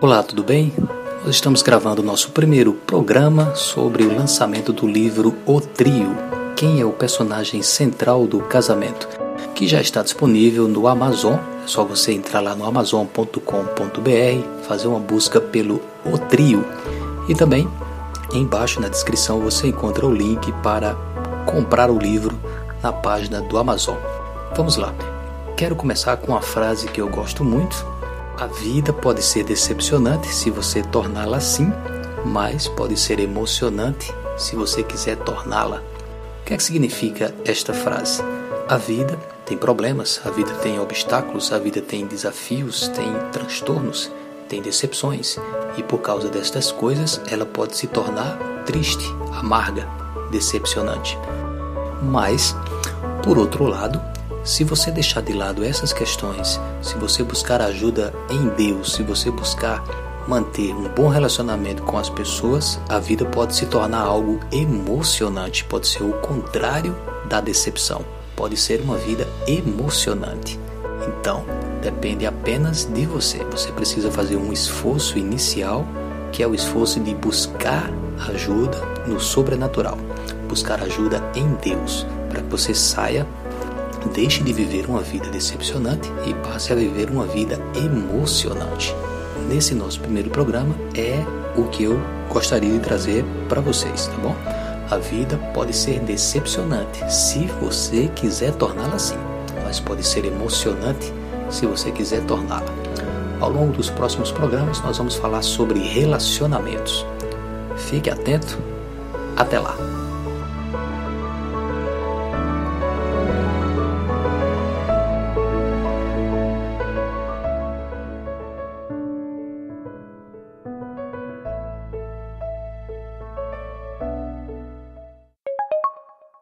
Olá, tudo bem? Nós estamos gravando nosso primeiro programa sobre o lançamento do livro O Trio Quem é o personagem central do casamento? que já está disponível no Amazon. É só você entrar lá no amazon.com.br, fazer uma busca pelo O Trio e também embaixo na descrição você encontra o link para comprar o livro na página do Amazon. Vamos lá. Quero começar com uma frase que eu gosto muito. A vida pode ser decepcionante se você torná-la assim, mas pode ser emocionante se você quiser torná-la. O que é que significa esta frase? A vida tem problemas, a vida tem obstáculos, a vida tem desafios, tem transtornos, tem decepções, e por causa destas coisas ela pode se tornar triste, amarga, decepcionante. Mas, por outro lado, se você deixar de lado essas questões, se você buscar ajuda em Deus, se você buscar manter um bom relacionamento com as pessoas, a vida pode se tornar algo emocionante, pode ser o contrário da decepção pode ser uma vida emocionante. Então, depende apenas de você. Você precisa fazer um esforço inicial, que é o esforço de buscar ajuda no sobrenatural, buscar ajuda em Deus, para que você saia, deixe de viver uma vida decepcionante e passe a viver uma vida emocionante. Nesse nosso primeiro programa é o que eu gostaria de trazer para vocês, tá bom? A vida pode ser decepcionante se você quiser torná-la assim, mas pode ser emocionante se você quiser torná-la. Ao longo dos próximos programas, nós vamos falar sobre relacionamentos. Fique atento. Até lá!